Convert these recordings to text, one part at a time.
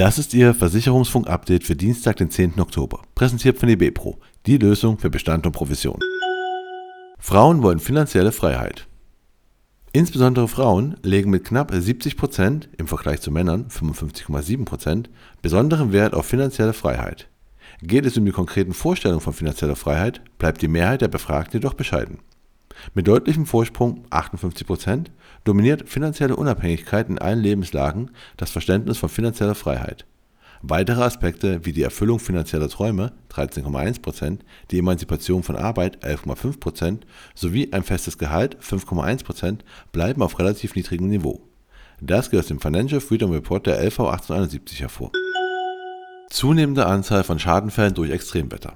Das ist Ihr Versicherungsfunk-Update für Dienstag, den 10. Oktober. Präsentiert von eBepro. Die Lösung für Bestand und Provision. Frauen wollen finanzielle Freiheit. Insbesondere Frauen legen mit knapp 70 Prozent im Vergleich zu Männern 55,7 Prozent besonderen Wert auf finanzielle Freiheit. Geht es um die konkreten Vorstellungen von finanzieller Freiheit, bleibt die Mehrheit der Befragten jedoch bescheiden. Mit deutlichem Vorsprung 58 Prozent dominiert finanzielle Unabhängigkeit in allen Lebenslagen das Verständnis von finanzieller Freiheit. Weitere Aspekte wie die Erfüllung finanzieller Träume (13,1 Prozent), die Emanzipation von Arbeit (11,5 Prozent) sowie ein festes Gehalt (5,1 Prozent) bleiben auf relativ niedrigem Niveau. Das geht aus dem Financial Freedom Report der LV 1871 hervor. Zunehmende Anzahl von Schadenfällen durch Extremwetter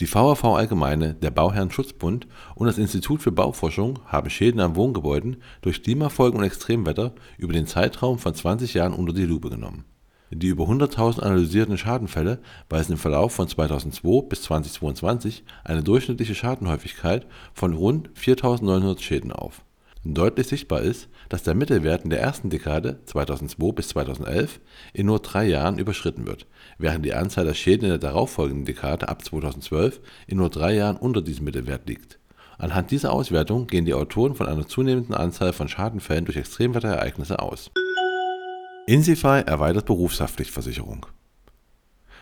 die VAV Allgemeine, der Bauherrenschutzbund und das Institut für Bauforschung haben Schäden an Wohngebäuden durch Klimafolgen und Extremwetter über den Zeitraum von 20 Jahren unter die Lupe genommen. Die über 100.000 analysierten Schadenfälle weisen im Verlauf von 2002 bis 2022 eine durchschnittliche Schadenhäufigkeit von rund 4.900 Schäden auf Deutlich sichtbar ist, dass der Mittelwert in der ersten Dekade (2002 bis 2011) in nur drei Jahren überschritten wird, während die Anzahl der Schäden in der darauffolgenden Dekade ab 2012 in nur drei Jahren unter diesem Mittelwert liegt. Anhand dieser Auswertung gehen die Autoren von einer zunehmenden Anzahl von Schadenfällen durch Extremwetterereignisse aus. Insify erweitert Berufshaftpflichtversicherung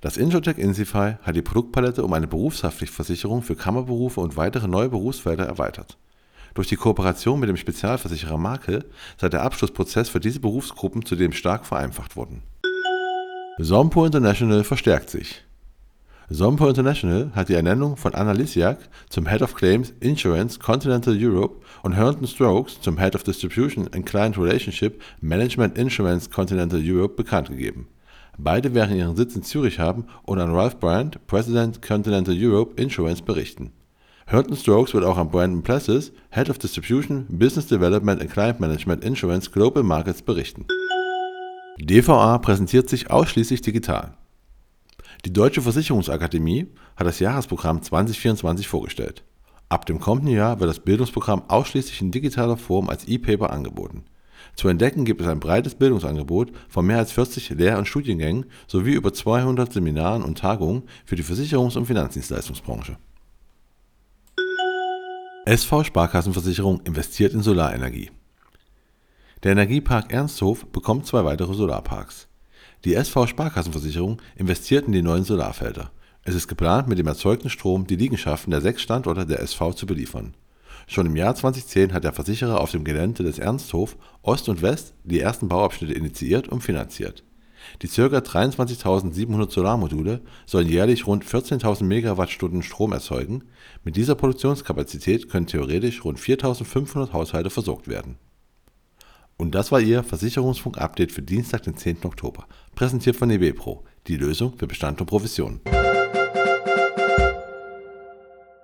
Das Insurtech Insify hat die Produktpalette um eine Berufshaftpflichtversicherung für Kammerberufe und weitere neue Berufsfelder erweitert durch die Kooperation mit dem Spezialversicherer Markel sei der Abschlussprozess für diese Berufsgruppen zudem stark vereinfacht worden. Sompo International verstärkt sich. Sompo International hat die Ernennung von Anna Lisiak zum Head of Claims Insurance Continental Europe und Herndon Strokes zum Head of Distribution and Client Relationship Management Insurance Continental Europe bekannt gegeben. Beide werden ihren Sitz in Zürich haben und an Ralph Bryant, President Continental Europe Insurance, berichten Herndon Strokes wird auch an Brandon Plessis, Head of Distribution, Business Development and Client Management Insurance Global Markets berichten. DVA präsentiert sich ausschließlich digital. Die Deutsche Versicherungsakademie hat das Jahresprogramm 2024 vorgestellt. Ab dem kommenden Jahr wird das Bildungsprogramm ausschließlich in digitaler Form als E-Paper angeboten. Zu entdecken gibt es ein breites Bildungsangebot von mehr als 40 Lehr- und Studiengängen sowie über 200 Seminaren und Tagungen für die Versicherungs- und Finanzdienstleistungsbranche. SV Sparkassenversicherung investiert in Solarenergie. Der Energiepark Ernsthof bekommt zwei weitere Solarparks. Die SV Sparkassenversicherung investiert in die neuen Solarfelder. Es ist geplant, mit dem erzeugten Strom die Liegenschaften der sechs Standorte der SV zu beliefern. Schon im Jahr 2010 hat der Versicherer auf dem Gelände des Ernsthof Ost und West die ersten Bauabschnitte initiiert und finanziert die ca. 23.700 Solarmodule sollen jährlich rund 14.000 Megawattstunden Strom erzeugen, mit dieser Produktionskapazität können theoretisch rund 4.500 Haushalte versorgt werden. Und das war Ihr Versicherungsfunk-Update für Dienstag, den 10. Oktober, präsentiert von eBepro, die Lösung für Bestand und Provision.